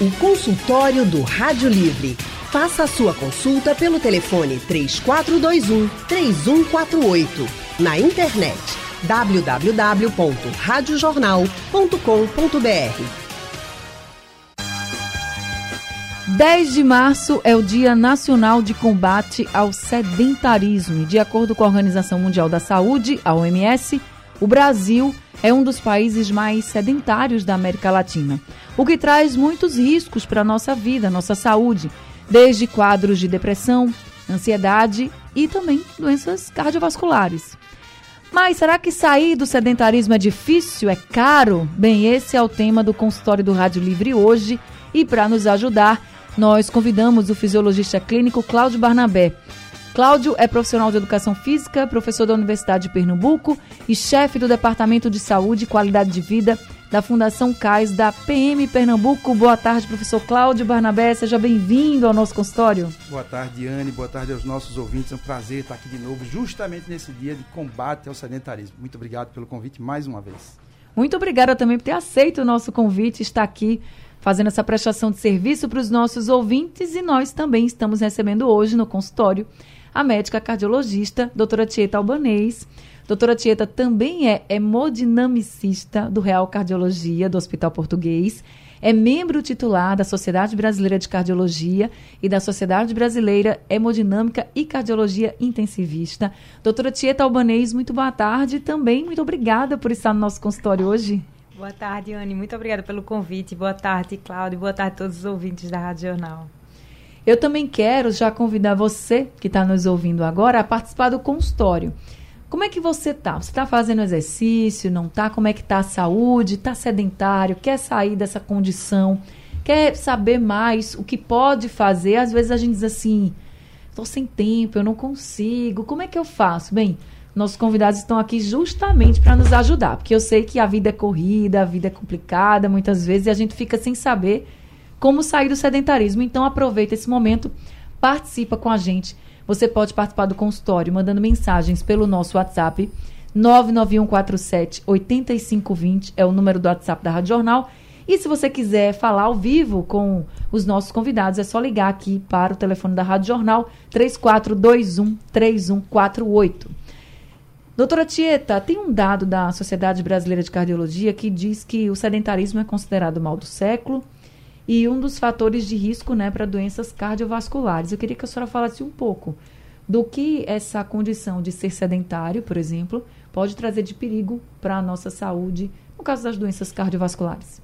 O consultório do Rádio Livre. Faça a sua consulta pelo telefone 3421 3148. Na internet www.radiojornal.com.br. 10 de março é o Dia Nacional de Combate ao Sedentarismo. De acordo com a Organização Mundial da Saúde, a OMS, o Brasil é um dos países mais sedentários da América Latina, o que traz muitos riscos para a nossa vida, nossa saúde, desde quadros de depressão, ansiedade e também doenças cardiovasculares. Mas será que sair do sedentarismo é difícil? É caro? Bem, esse é o tema do consultório do Rádio Livre hoje e para nos ajudar, nós convidamos o fisiologista clínico Cláudio Barnabé. Cláudio é profissional de educação física, professor da Universidade de Pernambuco e chefe do Departamento de Saúde e Qualidade de Vida da Fundação CAIS da PM Pernambuco. Boa tarde, professor Cláudio Barnabé. Seja bem-vindo ao nosso consultório. Boa tarde, Anne. Boa tarde aos nossos ouvintes. É um prazer estar aqui de novo, justamente nesse dia de combate ao sedentarismo. Muito obrigado pelo convite mais uma vez. Muito obrigada também por ter aceito o nosso convite, estar aqui fazendo essa prestação de serviço para os nossos ouvintes e nós também estamos recebendo hoje no consultório a médica cardiologista, doutora Tieta Albanês. Doutora Tieta também é hemodinamicista do Real Cardiologia do Hospital Português. É membro titular da Sociedade Brasileira de Cardiologia e da Sociedade Brasileira Hemodinâmica e Cardiologia Intensivista. Doutora Tieta Albanês, muito boa tarde. Também muito obrigada por estar no nosso consultório hoje. Boa tarde, Anne. Muito obrigada pelo convite. Boa tarde, Cláudio. Boa tarde a todos os ouvintes da Rádio Jornal. Eu também quero já convidar você que está nos ouvindo agora a participar do consultório. Como é que você está? Você está fazendo exercício? Não está? Como é que está a saúde? Está sedentário? Quer sair dessa condição? Quer saber mais o que pode fazer? Às vezes a gente diz assim, estou sem tempo, eu não consigo. Como é que eu faço? Bem, nossos convidados estão aqui justamente para nos ajudar, porque eu sei que a vida é corrida, a vida é complicada muitas vezes e a gente fica sem saber como sair do sedentarismo. Então aproveita esse momento, participa com a gente. Você pode participar do consultório mandando mensagens pelo nosso WhatsApp 99147 8520 é o número do WhatsApp da Rádio Jornal. E se você quiser falar ao vivo com os nossos convidados, é só ligar aqui para o telefone da Rádio Jornal 3421 3148. Doutora Tieta, tem um dado da Sociedade Brasileira de Cardiologia que diz que o sedentarismo é considerado mal do século e um dos fatores de risco né, para doenças cardiovasculares. Eu queria que a senhora falasse um pouco do que essa condição de ser sedentário, por exemplo, pode trazer de perigo para a nossa saúde no caso das doenças cardiovasculares.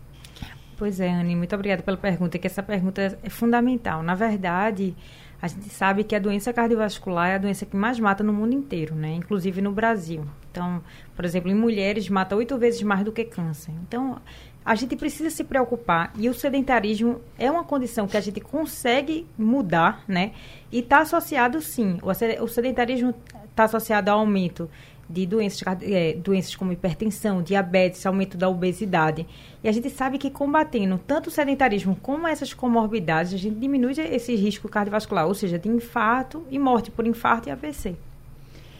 Pois é, Anne, muito obrigada pela pergunta, que essa pergunta é fundamental. Na verdade, a gente sabe que a doença cardiovascular é a doença que mais mata no mundo inteiro, né? Inclusive no Brasil. Então, por exemplo, em mulheres mata oito vezes mais do que câncer. Então, a gente precisa se preocupar e o sedentarismo é uma condição que a gente consegue mudar, né? E está associado, sim, o sedentarismo está associado ao aumento de doenças, é, doenças como hipertensão, diabetes, aumento da obesidade. E a gente sabe que combatendo tanto o sedentarismo como essas comorbidades, a gente diminui esse risco cardiovascular, ou seja, de infarto e morte por infarto e AVC.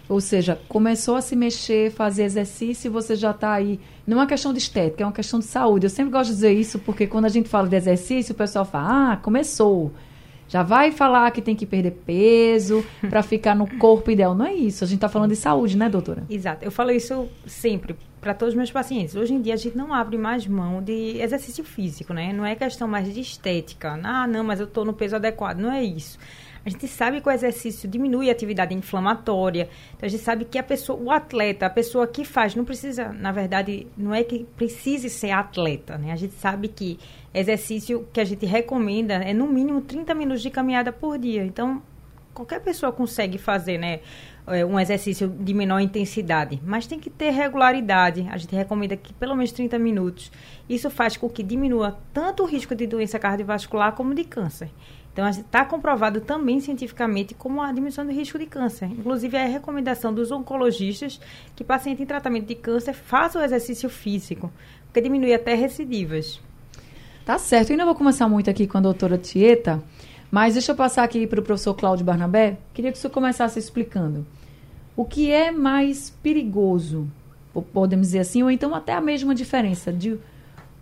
Ou seja, começou a se mexer, fazer exercício e você já está aí. Não é uma questão de estética, é uma questão de saúde. Eu sempre gosto de dizer isso porque quando a gente fala de exercício, o pessoal fala: ah, começou. Já vai falar que tem que perder peso para ficar no corpo ideal. Não é isso. A gente está falando de saúde, né, doutora? Exato. Eu falo isso sempre para todos os meus pacientes. Hoje em dia a gente não abre mais mão de exercício físico, né? Não é questão mais de estética. Ah, não, mas eu estou no peso adequado. Não é isso. A gente sabe que o exercício diminui a atividade inflamatória. Então, a gente sabe que a pessoa, o atleta, a pessoa que faz, não precisa, na verdade, não é que precise ser atleta, né? A gente sabe que exercício que a gente recomenda é no mínimo 30 minutos de caminhada por dia. Então, qualquer pessoa consegue fazer, né? É, um exercício de menor intensidade, mas tem que ter regularidade. A gente recomenda que pelo menos 30 minutos. Isso faz com que diminua tanto o risco de doença cardiovascular como de câncer. Então, está comprovado também cientificamente como a diminuição do risco de câncer. Inclusive, é a recomendação dos oncologistas que paciente em tratamento de câncer faça o exercício físico, porque diminui até recidivas. Tá certo. Eu ainda vou começar muito aqui com a doutora Tieta, mas deixa eu passar aqui para o professor Cláudio Barnabé. Queria que o senhor começasse explicando o que é mais perigoso, podemos dizer assim, ou então até a mesma diferença de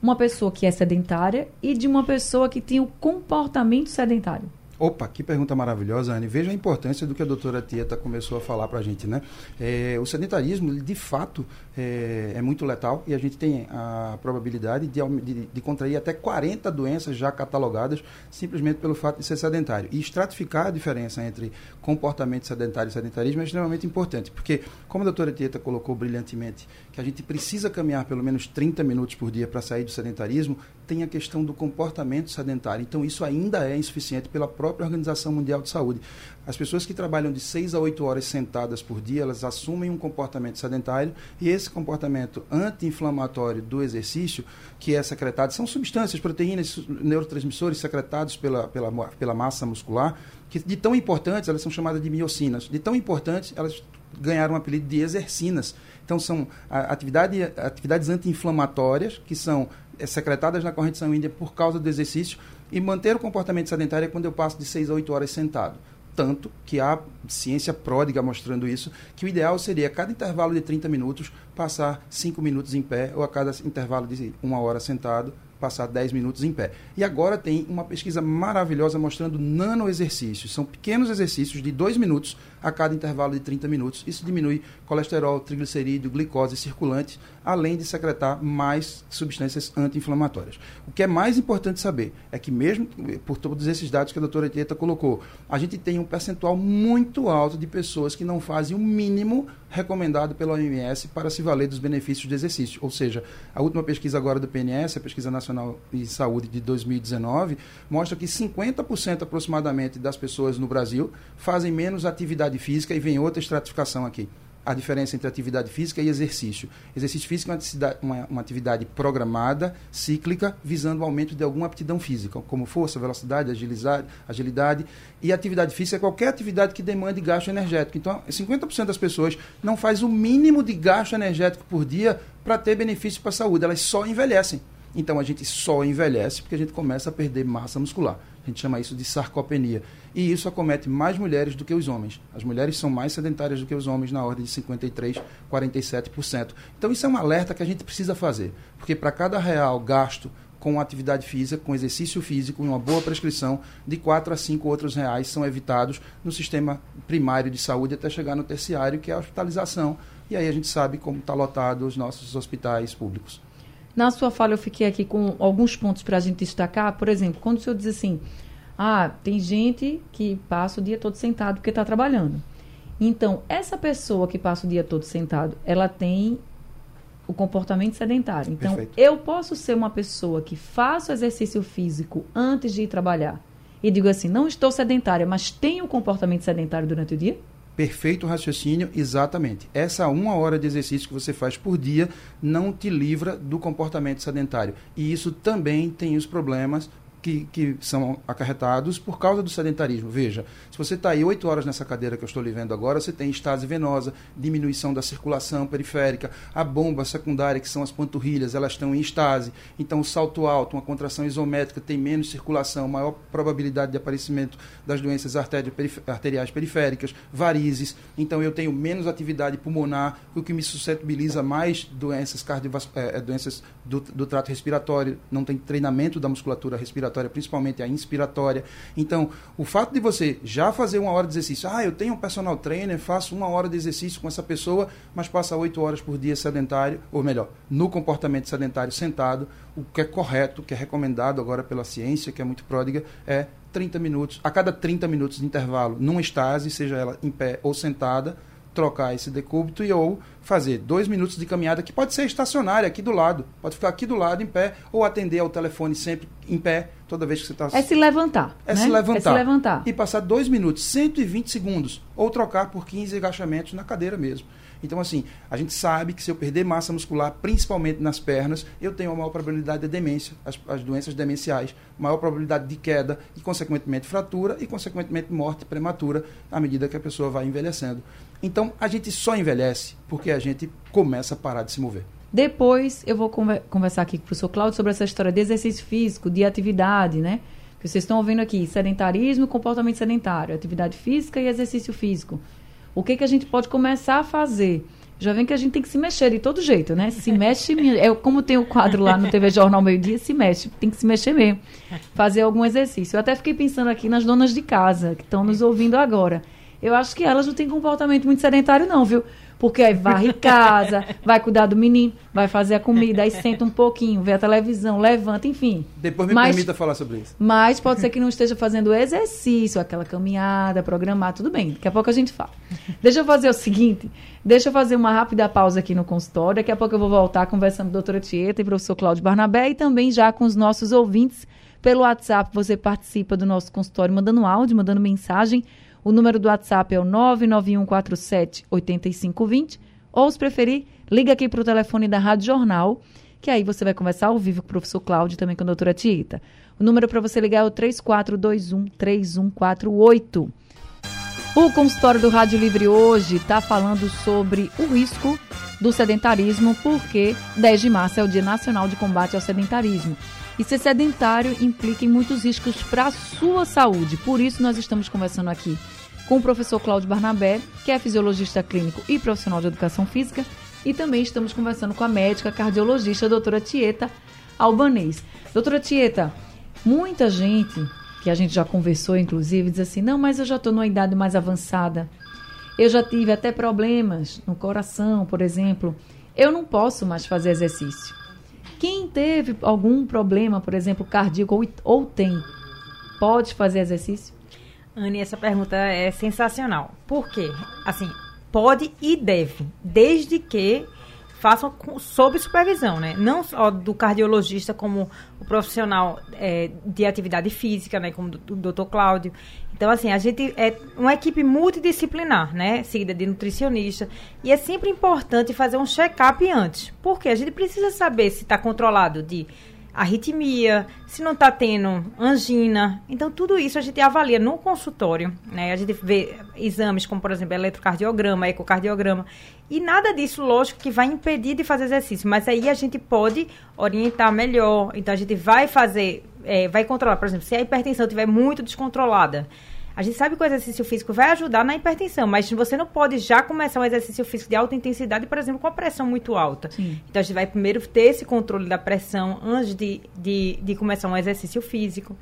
uma pessoa que é sedentária e de uma pessoa que tem o comportamento sedentário? Opa, que pergunta maravilhosa, Anne. Veja a importância do que a doutora Tieta começou a falar para a gente, né? É, o sedentarismo, de fato, é, é, muito letal e a gente tem a probabilidade de, de, de, contrair até 40 doenças já catalogadas simplesmente pelo fato de ser sedentário. E estratificar a diferença entre comportamento sedentário e sedentarismo é extremamente importante, porque, como a doutora Tieta colocou brilhantemente, que a gente precisa caminhar pelo menos 30 minutos por dia para sair do sedentarismo, tem a questão do comportamento sedentário. Então, isso ainda é insuficiente pela própria Organização Mundial de Saúde. As pessoas que trabalham de 6 a 8 horas sentadas por dia, elas assumem um comportamento sedentário e esse comportamento anti-inflamatório do exercício, que é secretado, são substâncias, proteínas, neurotransmissores secretados pela, pela, pela massa muscular, que de tão importantes, elas são chamadas de miocinas. De tão importantes, elas ganharam o apelido de exercinas. Então, são atividade, atividades anti-inflamatórias, que são secretadas na corrente sanguínea por causa do exercício, e manter o comportamento sedentário é quando eu passo de 6 a 8 horas sentado. Tanto que há ciência pródiga mostrando isso, que o ideal seria a cada intervalo de 30 minutos passar 5 minutos em pé, ou a cada intervalo de uma hora sentado, passar 10 minutos em pé. E agora tem uma pesquisa maravilhosa mostrando nano exercícios. São pequenos exercícios de 2 minutos a cada intervalo de 30 minutos. Isso diminui colesterol, triglicerídeo, glicose circulante, além de secretar mais substâncias anti-inflamatórias. O que é mais importante saber é que, mesmo por todos esses dados que a doutora Tieta colocou, a gente tem um percentual muito alto de pessoas que não fazem o mínimo recomendado pela OMS para se valer dos benefícios do exercício. Ou seja, a última pesquisa agora do PNS, a Pesquisa Nacional de Saúde de 2019, mostra que 50% aproximadamente das pessoas no Brasil fazem menos atividade física e vem outra estratificação aqui a diferença entre atividade física e exercício. Exercício físico é uma atividade, uma, uma atividade programada, cíclica, visando o aumento de alguma aptidão física, como força, velocidade, agilidade, agilidade. E atividade física é qualquer atividade que demande gasto energético. Então, 50% das pessoas não faz o mínimo de gasto energético por dia para ter benefício para a saúde. Elas só envelhecem. Então, a gente só envelhece porque a gente começa a perder massa muscular. A gente chama isso de sarcopenia. E isso acomete mais mulheres do que os homens. As mulheres são mais sedentárias do que os homens, na ordem de 53%, 47%. Então, isso é um alerta que a gente precisa fazer. Porque para cada real gasto com atividade física, com exercício físico e uma boa prescrição, de 4 a 5 outros reais são evitados no sistema primário de saúde até chegar no terciário, que é a hospitalização. E aí a gente sabe como está lotado os nossos hospitais públicos. Na sua fala, eu fiquei aqui com alguns pontos para a gente destacar. Por exemplo, quando o senhor diz assim, ah, tem gente que passa o dia todo sentado porque está trabalhando. Então, essa pessoa que passa o dia todo sentado, ela tem o comportamento sedentário. Então, Perfeito. eu posso ser uma pessoa que faço exercício físico antes de ir trabalhar e digo assim, não estou sedentária, mas tenho comportamento sedentário durante o dia? Perfeito raciocínio, exatamente. Essa uma hora de exercício que você faz por dia não te livra do comportamento sedentário. E isso também tem os problemas que, que são acarretados por causa do sedentarismo. Veja, se você está aí oito horas nessa cadeira que eu estou lhe vendo agora, você tem estase venosa, diminuição da circulação periférica, a bomba secundária, que são as panturrilhas, elas estão em estase. Então, o salto alto, uma contração isométrica, tem menos circulação, maior probabilidade de aparecimento das doenças arteriais periféricas, varizes. Então, eu tenho menos atividade pulmonar, o que me suscetibiliza mais doenças cardiovasculares, é, doenças do, do trato respiratório, não tem treinamento da musculatura respiratória respiratória, principalmente a inspiratória. Então, o fato de você já fazer uma hora de exercício, ah, eu tenho um personal trainer, faço uma hora de exercício com essa pessoa, mas passa oito horas por dia sedentário, ou melhor, no comportamento sedentário sentado, o que é correto, o que é recomendado agora pela ciência, que é muito pródiga, é 30 minutos, a cada 30 minutos de intervalo, numa estase, seja ela em pé ou sentada, trocar esse decúbito e ou fazer dois minutos de caminhada, que pode ser estacionária, aqui do lado. Pode ficar aqui do lado, em pé, ou atender ao telefone sempre em pé, toda vez que você está... É se levantar. É, né? se levantar. é se levantar. E passar dois minutos, 120 segundos, ou trocar por 15 agachamentos na cadeira mesmo. Então, assim, a gente sabe que se eu perder massa muscular, principalmente nas pernas, eu tenho uma maior probabilidade de demência, as, as doenças demenciais, maior probabilidade de queda e, consequentemente, fratura e, consequentemente, morte prematura à medida que a pessoa vai envelhecendo. Então, a gente só envelhece porque a gente começa a parar de se mover. Depois, eu vou conversar aqui com o professor Cláudio sobre essa história de exercício físico, de atividade, né? Que vocês estão ouvindo aqui, sedentarismo, comportamento sedentário, atividade física e exercício físico. O que, que a gente pode começar a fazer já vem que a gente tem que se mexer de todo jeito, né? Se mexe, é como tem o quadro lá no TV Jornal Meio Dia, se mexe, tem que se mexer mesmo. Fazer algum exercício. Eu até fiquei pensando aqui nas donas de casa que estão nos ouvindo agora. Eu acho que elas não têm comportamento muito sedentário, não, viu? Porque aí varre casa, vai cuidar do menino, vai fazer a comida, aí senta um pouquinho, vê a televisão, levanta, enfim. Depois me mas, permita falar sobre isso. Mas pode ser que não esteja fazendo exercício, aquela caminhada, programar, tudo bem. Daqui a pouco a gente fala. Deixa eu fazer o seguinte, deixa eu fazer uma rápida pausa aqui no consultório. Daqui a pouco eu vou voltar conversando com a doutora Tieta e o professor Cláudio Barnabé e também já com os nossos ouvintes. Pelo WhatsApp, você participa do nosso consultório mandando áudio, mandando mensagem o número do WhatsApp é o 99147 8520. Ou, se preferir, liga aqui para o telefone da Rádio Jornal, que aí você vai conversar ao vivo com o professor Cláudio e também com a doutora Tieta. O número para você ligar é o 3421 3148. O consultório do Rádio Livre hoje está falando sobre o risco do sedentarismo, porque 10 de março é o Dia Nacional de Combate ao Sedentarismo. E ser sedentário implica em muitos riscos para a sua saúde. Por isso, nós estamos conversando aqui com o professor Cláudio Barnabé, que é fisiologista clínico e profissional de educação física, e também estamos conversando com a médica cardiologista, a doutora Tieta Albanês. Doutora Tieta, muita gente, que a gente já conversou, inclusive, diz assim: não, mas eu já estou numa idade mais avançada. Eu já tive até problemas no coração, por exemplo. Eu não posso mais fazer exercício. Quem teve algum problema, por exemplo, cardíaco ou, ou tem, pode fazer exercício? Anne, essa pergunta é sensacional. Por quê? Assim, pode e deve, desde que façam sob supervisão, né? Não só do cardiologista como o profissional é, de atividade física, né? Como o doutor Cláudio. Então, assim, a gente é uma equipe multidisciplinar, né? Seguida de nutricionista. E é sempre importante fazer um check-up antes. Porque a gente precisa saber se está controlado de arritmia, se não está tendo angina. Então, tudo isso a gente avalia no consultório. Né? A gente vê exames como, por exemplo, eletrocardiograma, ecocardiograma. E nada disso, lógico, que vai impedir de fazer exercício. Mas aí a gente pode orientar melhor. Então, a gente vai fazer, é, vai controlar. Por exemplo, se a hipertensão estiver muito descontrolada, a gente sabe que o exercício físico vai ajudar na hipertensão, mas você não pode já começar um exercício físico de alta intensidade, por exemplo, com a pressão muito alta. Sim. Então, a gente vai primeiro ter esse controle da pressão antes de, de, de começar um exercício físico.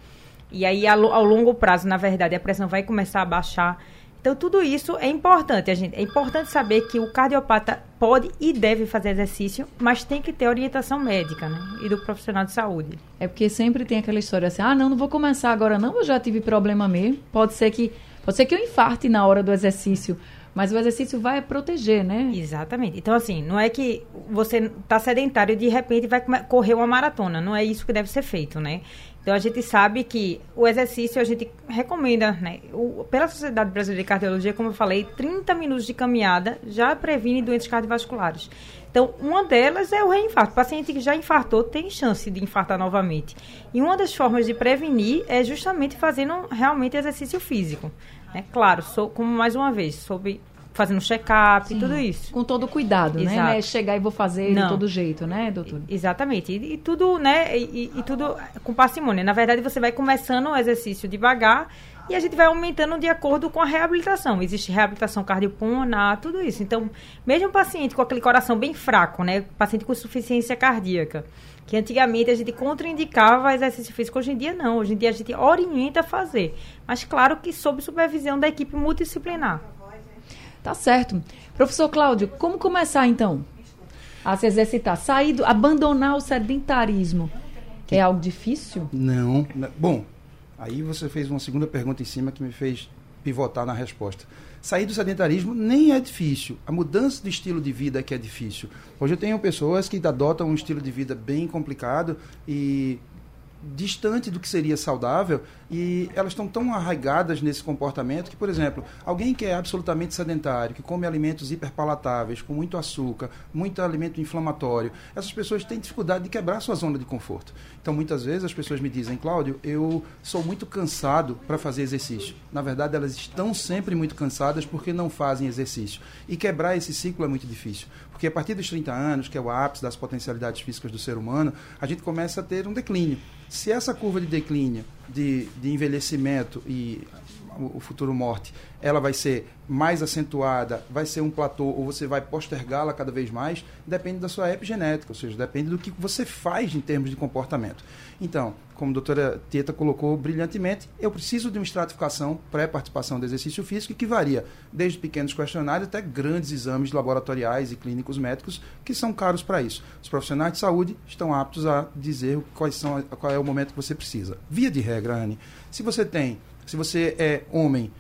E aí, ao, ao longo prazo, na verdade, a pressão vai começar a baixar. Então, tudo isso é importante. A gente, é importante saber que o cardiopata pode e deve fazer exercício, mas tem que ter orientação médica, né? E do profissional de saúde. É porque sempre tem aquela história assim, ah, não, não vou começar agora não, eu já tive problema mesmo. Pode ser que, pode ser que eu infarte na hora do exercício, mas o exercício vai proteger, né? Exatamente. Então, assim, não é que você está sedentário e de repente vai correr uma maratona. Não é isso que deve ser feito, né? Então a gente sabe que o exercício a gente recomenda, né? O, pela Sociedade Brasileira de Cardiologia, como eu falei, 30 minutos de caminhada já previne doenças cardiovasculares. Então, uma delas é o reinfarto. O paciente que já infartou tem chance de infartar novamente. E uma das formas de prevenir é justamente fazendo realmente exercício físico. Né? Claro, sou, como mais uma vez, sob fazendo check-up e tudo isso. Com todo cuidado, né? Exato. né? É chegar e vou fazer Não. de todo jeito, né, doutor? Exatamente. E, e tudo, né? E, e, tudo com parcimônia. Na verdade, você vai começando o exercício devagar e a gente vai aumentando de acordo com a reabilitação. Existe reabilitação cardiopulmonar, tudo isso. Então, mesmo o paciente com aquele coração bem fraco, né? Paciente com insuficiência cardíaca, que antigamente a gente contraindicava exercício físico, hoje em dia não. Hoje em dia a gente orienta a fazer. Mas claro que sob supervisão da equipe multidisciplinar. Tá certo. Professor Cláudio, como começar então a se exercitar? Sair do, abandonar o sedentarismo é algo difícil? Não. Bom, aí você fez uma segunda pergunta em cima que me fez pivotar na resposta. Sair do sedentarismo nem é difícil. A mudança de estilo de vida é que é difícil. Hoje eu tenho pessoas que adotam um estilo de vida bem complicado e distante do que seria saudável e elas estão tão arraigadas nesse comportamento que, por exemplo, alguém que é absolutamente sedentário, que come alimentos hiperpalatáveis, com muito açúcar, muito alimento inflamatório, essas pessoas têm dificuldade de quebrar sua zona de conforto. Então, muitas vezes as pessoas me dizem, Cláudio, eu sou muito cansado para fazer exercício. Na verdade, elas estão sempre muito cansadas porque não fazem exercício. E quebrar esse ciclo é muito difícil. Porque a partir dos 30 anos, que é o ápice das potencialidades físicas do ser humano, a gente começa a ter um declínio. Se essa curva de declínio de, de envelhecimento e o, futuro morte, ela vai ser mais acentuada, vai ser um platô ou você vai postergá-la cada vez mais, depende da sua epigenética, ou seja, depende do que você faz em termos de comportamento. Então, como a doutora Tieta colocou brilhantemente, eu preciso de uma estratificação pré-participação do exercício físico que varia desde pequenos questionários até grandes exames laboratoriais e clínicos médicos que são caros para isso. Os profissionais de saúde estão aptos a dizer quais são, qual é o momento que você precisa. Via de regra, Anne, se você tem se você é homem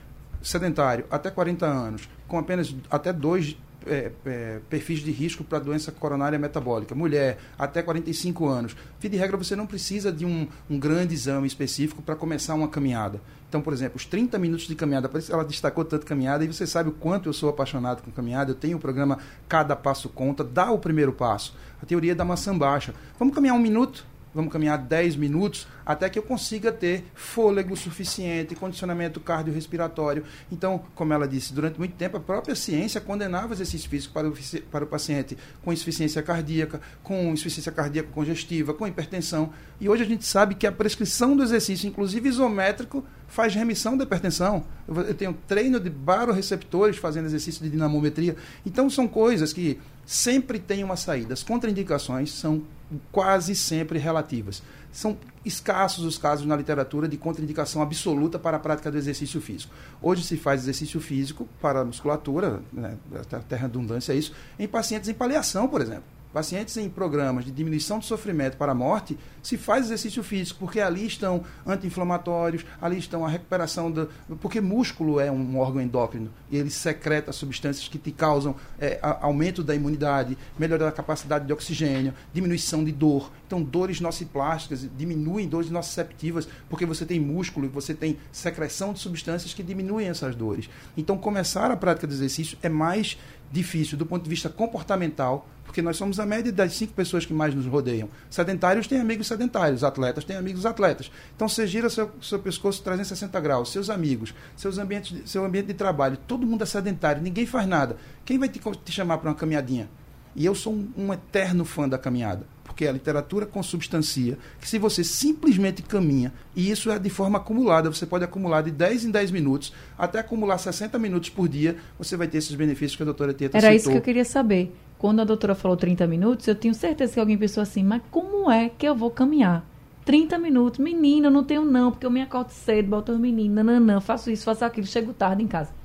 sedentário até 40 anos, com apenas até dois é, é, perfis de risco para doença coronária metabólica. Mulher, até 45 anos. Via de regra, você não precisa de um, um grande exame específico para começar uma caminhada. Então, por exemplo, os 30 minutos de caminhada, por isso ela destacou tanto caminhada, e você sabe o quanto eu sou apaixonado com caminhada. Eu tenho o programa Cada Passo Conta, dá o primeiro passo. A teoria da maçã baixa. Vamos caminhar um minuto? Vamos caminhar 10 minutos até que eu consiga ter fôlego suficiente, condicionamento cardiorrespiratório. Então, como ela disse, durante muito tempo a própria ciência condenava exercício físico para o, para o paciente com insuficiência cardíaca, com insuficiência cardíaca congestiva, com hipertensão. E hoje a gente sabe que a prescrição do exercício, inclusive isométrico, faz remissão da hipertensão. Eu tenho treino de baroreceptores fazendo exercício de dinamometria. Então, são coisas que sempre têm uma saída. As contraindicações são quase sempre relativas. São escassos os casos na literatura de contraindicação absoluta para a prática do exercício físico. Hoje se faz exercício físico para a musculatura, né, até redundância é isso, em pacientes em paliação, por exemplo. Pacientes em programas de diminuição de sofrimento para a morte, se faz exercício físico, porque ali estão anti-inflamatórios, ali estão a recuperação do. Porque músculo é um órgão endócrino e ele secreta substâncias que te causam é, aumento da imunidade, melhora da capacidade de oxigênio, diminuição de dor. Então, dores nociplásticas diminuem dores nociceptivas, porque você tem músculo e você tem secreção de substâncias que diminuem essas dores. Então, começar a prática do exercício é mais difícil do ponto de vista comportamental, porque nós somos a média das cinco pessoas que mais nos rodeiam. Sedentários têm amigos sedentários, atletas têm amigos atletas. Então você gira seu, seu pescoço 360 graus, seus amigos, seus ambientes, seu ambiente de trabalho, todo mundo é sedentário, ninguém faz nada. Quem vai te, te chamar para uma caminhadinha? E eu sou um, um eterno fã da caminhada porque a literatura consubstancia que se você simplesmente caminha, e isso é de forma acumulada, você pode acumular de 10 em 10 minutos, até acumular 60 minutos por dia, você vai ter esses benefícios que a doutora Tieta Era citou. isso que eu queria saber. Quando a doutora falou 30 minutos, eu tenho certeza que alguém pensou assim, mas como é que eu vou caminhar? 30 minutos, menina, eu não tenho não, porque eu me acordo cedo, boto os meninos, nananã, faço isso, faço aquilo, chego tarde em casa.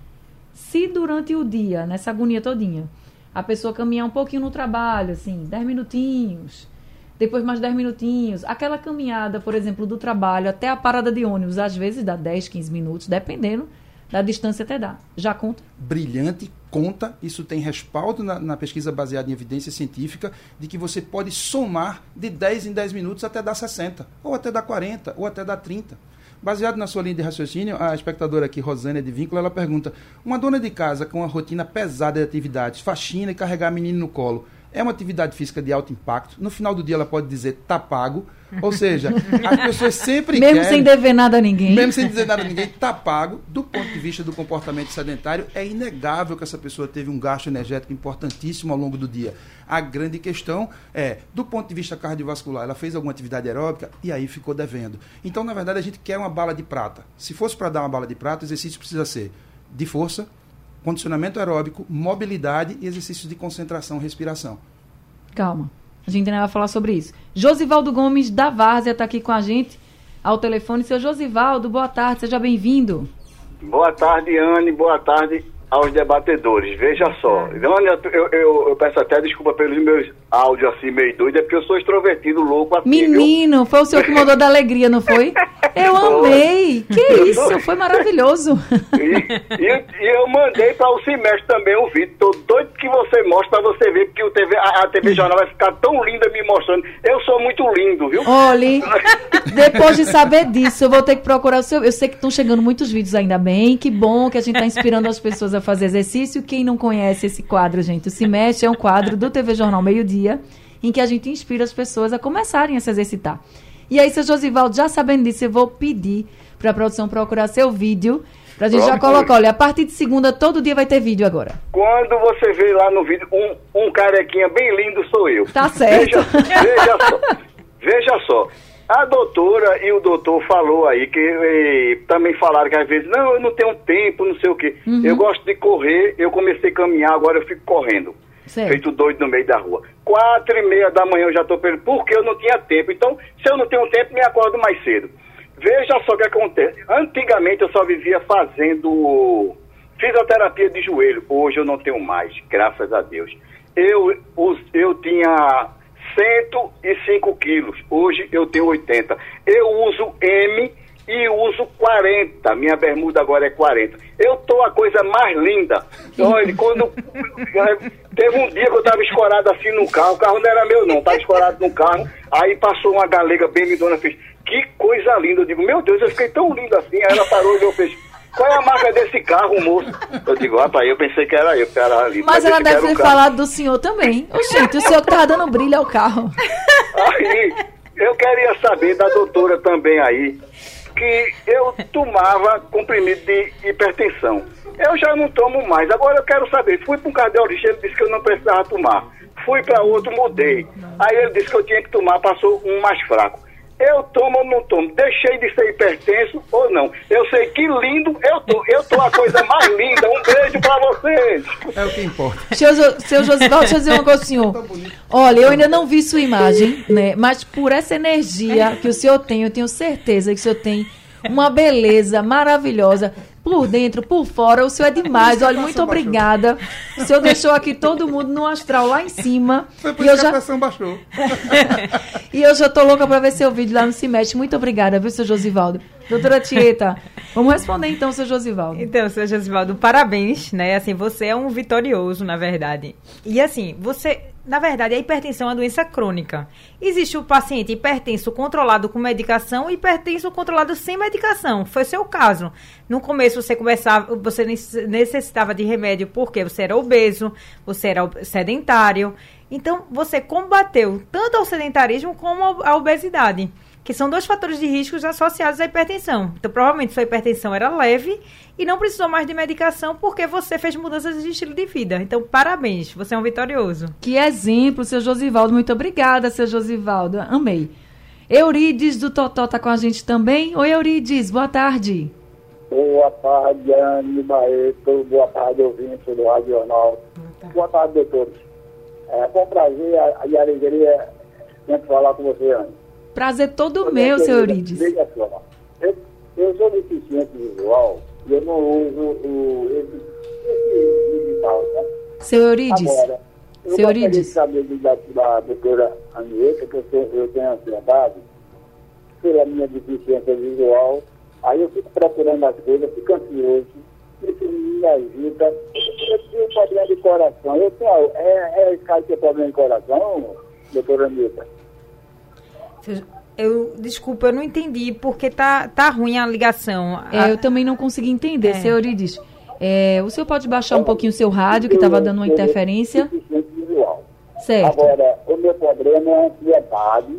Se durante o dia, nessa agonia todinha, a pessoa caminhar um pouquinho no trabalho, assim, 10 minutinhos, depois mais 10 minutinhos. Aquela caminhada, por exemplo, do trabalho até a parada de ônibus, às vezes dá 10, 15 minutos, dependendo da distância até dá. Já conta? Brilhante, conta. Isso tem respaldo na, na, pesquisa baseada em evidência científica de que você pode somar de 10 em 10 minutos até dar 60, ou até dar 40, ou até dar 30. Baseado na sua linha de raciocínio, a espectadora aqui, Rosânia de Vínculo, ela pergunta: uma dona de casa com uma rotina pesada de atividades, faxina e carregar menino no colo, é uma atividade física de alto impacto. No final do dia, ela pode dizer tá pago. Ou seja, as pessoas sempre mesmo querem... sem dever nada a ninguém. Mesmo sem dizer nada a ninguém, tá pago. Do ponto de vista do comportamento sedentário, é inegável que essa pessoa teve um gasto energético importantíssimo ao longo do dia. A grande questão é, do ponto de vista cardiovascular, ela fez alguma atividade aeróbica e aí ficou devendo. Então, na verdade, a gente quer uma bala de prata. Se fosse para dar uma bala de prata, o exercício precisa ser de força, condicionamento aeróbico, mobilidade e exercícios de concentração, respiração. Calma. A gente ainda vai falar sobre isso. Josivaldo Gomes, da Várzea, está aqui com a gente ao telefone. Seu Josivaldo, boa tarde, seja bem-vindo. Boa tarde, Anne. Boa tarde aos debatedores. Veja só, Anne, eu, eu, eu, peço até desculpa pelos meus áudios assim meio doido, é porque eu sou extrovertido, louco assim. Menino, viu? foi o senhor que mandou da alegria, não foi? Eu amei! Que isso, foi maravilhoso. E, e, e eu mandei para o semestre também o vídeo. Tô doido que você mostra para você ver, porque o TV, a, a TV Jornal vai ficar tão linda me mostrando. Eu sou muito lindo, viu? Olhe, depois de saber disso, eu vou ter que procurar o seu. Eu sei que estão chegando muitos vídeos ainda bem. Que bom que a gente está inspirando as pessoas a fazer exercício. Quem não conhece esse quadro, gente, o Se Mexe é um quadro do TV Jornal Meio Dia, em que a gente inspira as pessoas a começarem a se exercitar. E aí, seu Josivaldo, já sabendo disso, eu vou pedir para a produção procurar seu vídeo. Pra gente Pronto. já colocar, olha, a partir de segunda, todo dia vai ter vídeo agora. Quando você vê lá no vídeo um, um carequinha bem lindo, sou eu. Tá certo. Veja, veja só. Veja só. A doutora e o doutor falou aí que eh, também falaram que às vezes, não, eu não tenho tempo, não sei o quê. Uhum. Eu gosto de correr, eu comecei a caminhar, agora eu fico correndo. Certo. Feito doido no meio da rua. Quatro e meia da manhã eu já estou perguntando porque eu não tinha tempo. Então, se eu não tenho tempo, me acordo mais cedo. Veja só o que acontece. Antigamente eu só vivia fazendo fisioterapia de joelho. Hoje eu não tenho mais, graças a Deus. Eu, eu tinha 105 quilos, hoje eu tenho 80. Eu uso M e uso 40. Minha bermuda agora é 40. Eu tô a coisa mais linda. Olha, quando. Teve um dia que eu tava escorado assim no carro, o carro não era meu não, tava escorado no carro, aí passou uma galega bem lindona, fez, que coisa linda. Eu digo, meu Deus, eu fiquei tão linda assim. Aí ela parou e eu fez, qual é a marca desse carro, moço? Eu digo, rapaz, eu pensei que era eu, que era ali. Mas ela deve o ter falado do senhor também. Oxente, o senhor que tava dando brilho ao carro. Aí, eu queria saber da doutora também aí, que eu tomava comprimido de hipertensão. Eu já não tomo mais. Agora eu quero saber, fui para um cardiologista, ele disse que eu não precisava tomar. Fui para outro, mudei. Aí ele disse que eu tinha que tomar, passou um mais fraco. Eu tomo ou não tomo? Deixei de ser hipertenso ou não? Eu sei que lindo eu tô. Eu tô a coisa mais linda. Um beijo para vocês. É o que importa. Seu, seu Josival, deixa eu dizer uma coisa ao senhor. Olha, eu ainda não vi sua imagem, né? Mas por essa energia que o senhor tem, eu tenho certeza que o senhor tem uma beleza maravilhosa. Por dentro, por fora, o senhor é demais. Olha, muito obrigada. O senhor deixou aqui todo mundo no astral lá em cima. Foi por E eu que a já, pressão baixou. e eu já tô louca pra ver seu vídeo lá no Cimete. Muito obrigada, viu, seu Josivaldo? Doutora Tieta, vamos responder então, seu Josivaldo. Então, seu Josivaldo, parabéns, né? Assim, você é um vitorioso, na verdade. E assim, você, na verdade, a hipertensão é uma doença crônica. Existe o paciente hipertenso controlado com medicação e hipertenso controlado sem medicação. Foi seu caso. No começo você começava, você nece- necessitava de remédio porque você era obeso, você era sedentário. Então, você combateu tanto ao sedentarismo como à obesidade que são dois fatores de riscos associados à hipertensão. Então, provavelmente sua hipertensão era leve e não precisou mais de medicação porque você fez mudanças de estilo de vida. Então, parabéns, você é um vitorioso. Que exemplo, seu Josivaldo. Muito obrigada, seu Josivaldo. Amei. Eurides do Totó tá com a gente também. Oi, Eurides, boa tarde. Boa tarde, Anne Baeto. Boa tarde, ouvinte do Rádio Jornal. Boa tarde, doutores. É com prazer a- e alegria sempre falar com você, Anne. Prazer todo meu, seu querida, Eurides. Veja só, eu, eu sou deficiente visual e eu não uso o, esse, esse digital, né? Seu Eurides. Agora, eu de Eurides. saber da, da doutora Anieta, que eu tenho, eu tenho ansiedade, pela minha deficiência visual, aí eu fico procurando as coisas, fico ansioso, isso me agita. Eu tenho problema de coração. Eu tenho, é, é esse cara que tem problema de coração, doutora Anieta? Eu, desculpa, eu não entendi porque tá, tá ruim a ligação. É, A- eu também não consegui entender, É. seu Eurides. É, o senhor pode baixar um pouquinho o seu rádio, que estava dando uma Eu tenho interferência? Certo. Agora, o meu problema é a ansiedade,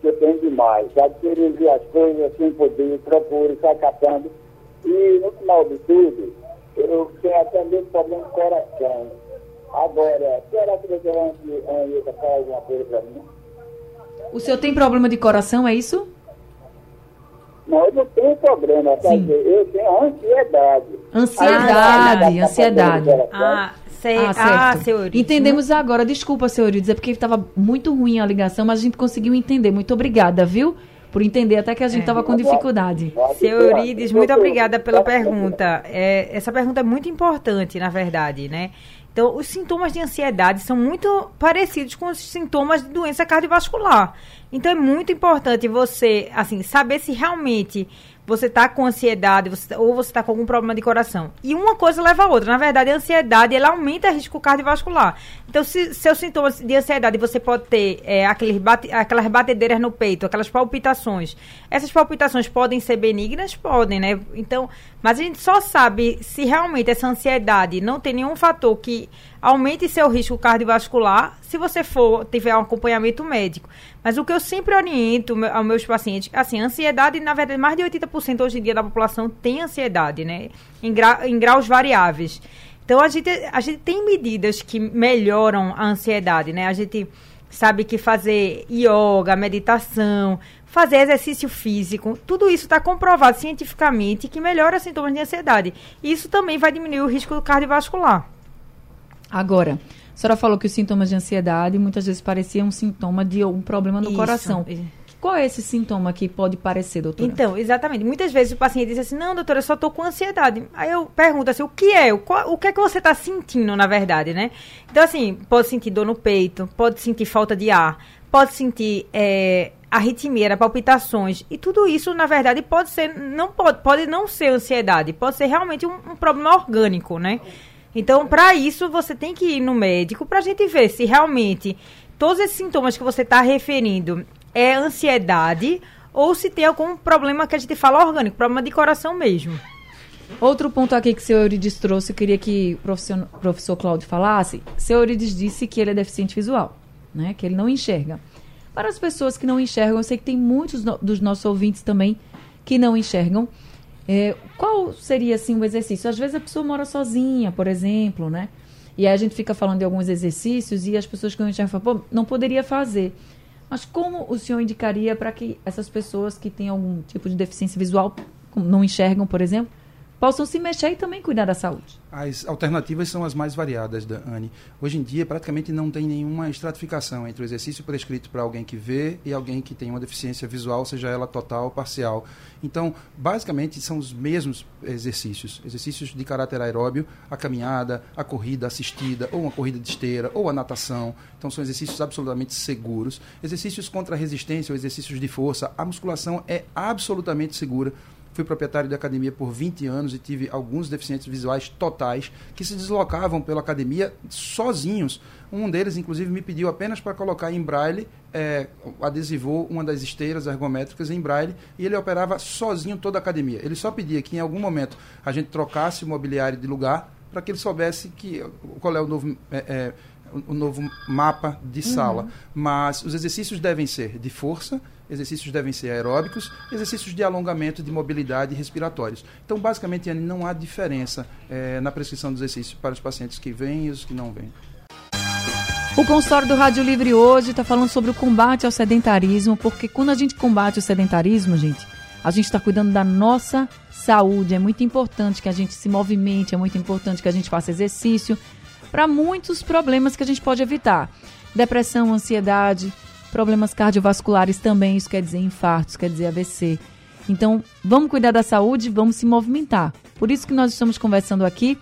que eu tenho demais. Já querer ver as coisas sem poder, procuro, sai catando. E, no final de tudo, eu tenho até mesmo problema de coração. Agora, será que você vai falar alguma coisa para mim? O senhor tem problema de coração, é isso? Não, eu não tenho problema, Sim. eu tenho ansiedade. Ansiedade, Aí, ansiedade. Ah, sei. Ah, Ah, certo. seu Euridice. Entendemos agora. Desculpa, seu é porque estava muito ruim a ligação, mas a gente conseguiu entender. Muito obrigada, viu? Por entender até que a gente estava com dificuldade. Seu Eurides, muito obrigada pela pergunta. É, essa pergunta é muito importante, na verdade, né? Então, os sintomas de ansiedade são muito parecidos com os sintomas de doença cardiovascular. Então, é muito importante você, assim, saber se realmente você está com ansiedade você- ou você está com algum problema de coração. E uma coisa leva a outra. Na verdade, a ansiedade, ela aumenta o risco cardiovascular. Então, se seus sintomas de ansiedade, você pode ter é, aqueles bate, aquelas batedeiras no peito, aquelas palpitações. Essas palpitações podem ser benignas? Podem, né? Então, mas a gente só sabe se realmente essa ansiedade não tem nenhum fator que aumente seu risco cardiovascular se você for tiver um acompanhamento médico. Mas o que eu sempre oriento aos meus pacientes, assim, ansiedade, na verdade, mais de 80% hoje em dia da população tem ansiedade, né? Em, gra- em graus variáveis. Então, a gente, a gente tem medidas que melhoram a ansiedade, né? A gente sabe que fazer yoga, meditação, fazer exercício físico, tudo isso está comprovado cientificamente que melhora sintomas de ansiedade. Isso também vai diminuir o risco cardiovascular. Agora, a senhora falou que os sintomas de ansiedade muitas vezes pareciam um sintoma de um problema no Isso. coração. Qual é esse sintoma que pode parecer, doutora? Então, exatamente. Muitas vezes o paciente diz assim, não, doutora, eu só estou com ansiedade. Aí eu pergunto assim, o que é? O, qual- o que é que você está sentindo, na verdade, né? Então, assim, pode sentir dor no peito, pode sentir falta de ar, pode sentir é, arritmia, palpitações. E tudo isso, na verdade, pode ser, não pode, pode não ser ansiedade, pode ser realmente um, um problema orgânico, né? Então, para isso, você tem que ir no médico para a gente ver se realmente todos esses sintomas que você está referindo é ansiedade ou se tem algum problema que a gente fala orgânico, problema de coração mesmo. Outro ponto aqui que o senhor Eurides trouxe, eu queria que o professor, professor Cláudio falasse. O senhor Eurides disse que ele é deficiente visual, né? Que ele não enxerga. Para as pessoas que não enxergam, eu sei que tem muitos no- dos nossos ouvintes também que não enxergam. É, qual seria, assim, o exercício? Às vezes a pessoa mora sozinha, por exemplo, né? E aí a gente fica falando de alguns exercícios e as pessoas que não enxergam falam, pô, não poderia fazer. Mas como o senhor indicaria para que essas pessoas que têm algum tipo de deficiência visual, não enxergam, por exemplo, possam se mexer e também cuidar da saúde? As alternativas são as mais variadas, da Anne. Hoje em dia, praticamente não tem nenhuma estratificação entre o exercício prescrito para alguém que vê e alguém que tem uma deficiência visual, seja ela total ou parcial. Então, basicamente, são os mesmos exercícios. Exercícios de caráter aeróbio, a caminhada, a corrida assistida, ou uma corrida de esteira, ou a natação. Então, são exercícios absolutamente seguros. Exercícios contra a resistência ou exercícios de força. A musculação é absolutamente segura. Fui proprietário de academia por 20 anos e tive alguns deficientes visuais totais que se deslocavam pela academia sozinhos. Um deles, inclusive, me pediu apenas para colocar em braille, é, adesivou uma das esteiras ergométricas em braille e ele operava sozinho toda a academia. Ele só pedia que em algum momento a gente trocasse o mobiliário de lugar para que ele soubesse que, qual é o novo. é, é, o o novo mapa de sala. Mas os exercícios devem ser de força, exercícios devem ser aeróbicos, exercícios de alongamento, de mobilidade e respiratórios. Então, basicamente, Anne, não há diferença eh, na prescrição dos exercícios para os pacientes que vêm e os que não vêm. O consultório do Rádio Livre hoje está falando sobre o combate ao sedentarismo, porque quando a gente combate o sedentarismo, gente, a gente está cuidando da nossa saúde. É muito importante que a gente se movimente, é muito importante que a gente faça exercício para muitos problemas que a gente pode evitar. Depressão, ansiedade, problemas cardiovasculares também, isso quer dizer infartos, quer dizer AVC. Então, vamos cuidar da saúde, vamos se movimentar. Por isso que nós estamos conversando aqui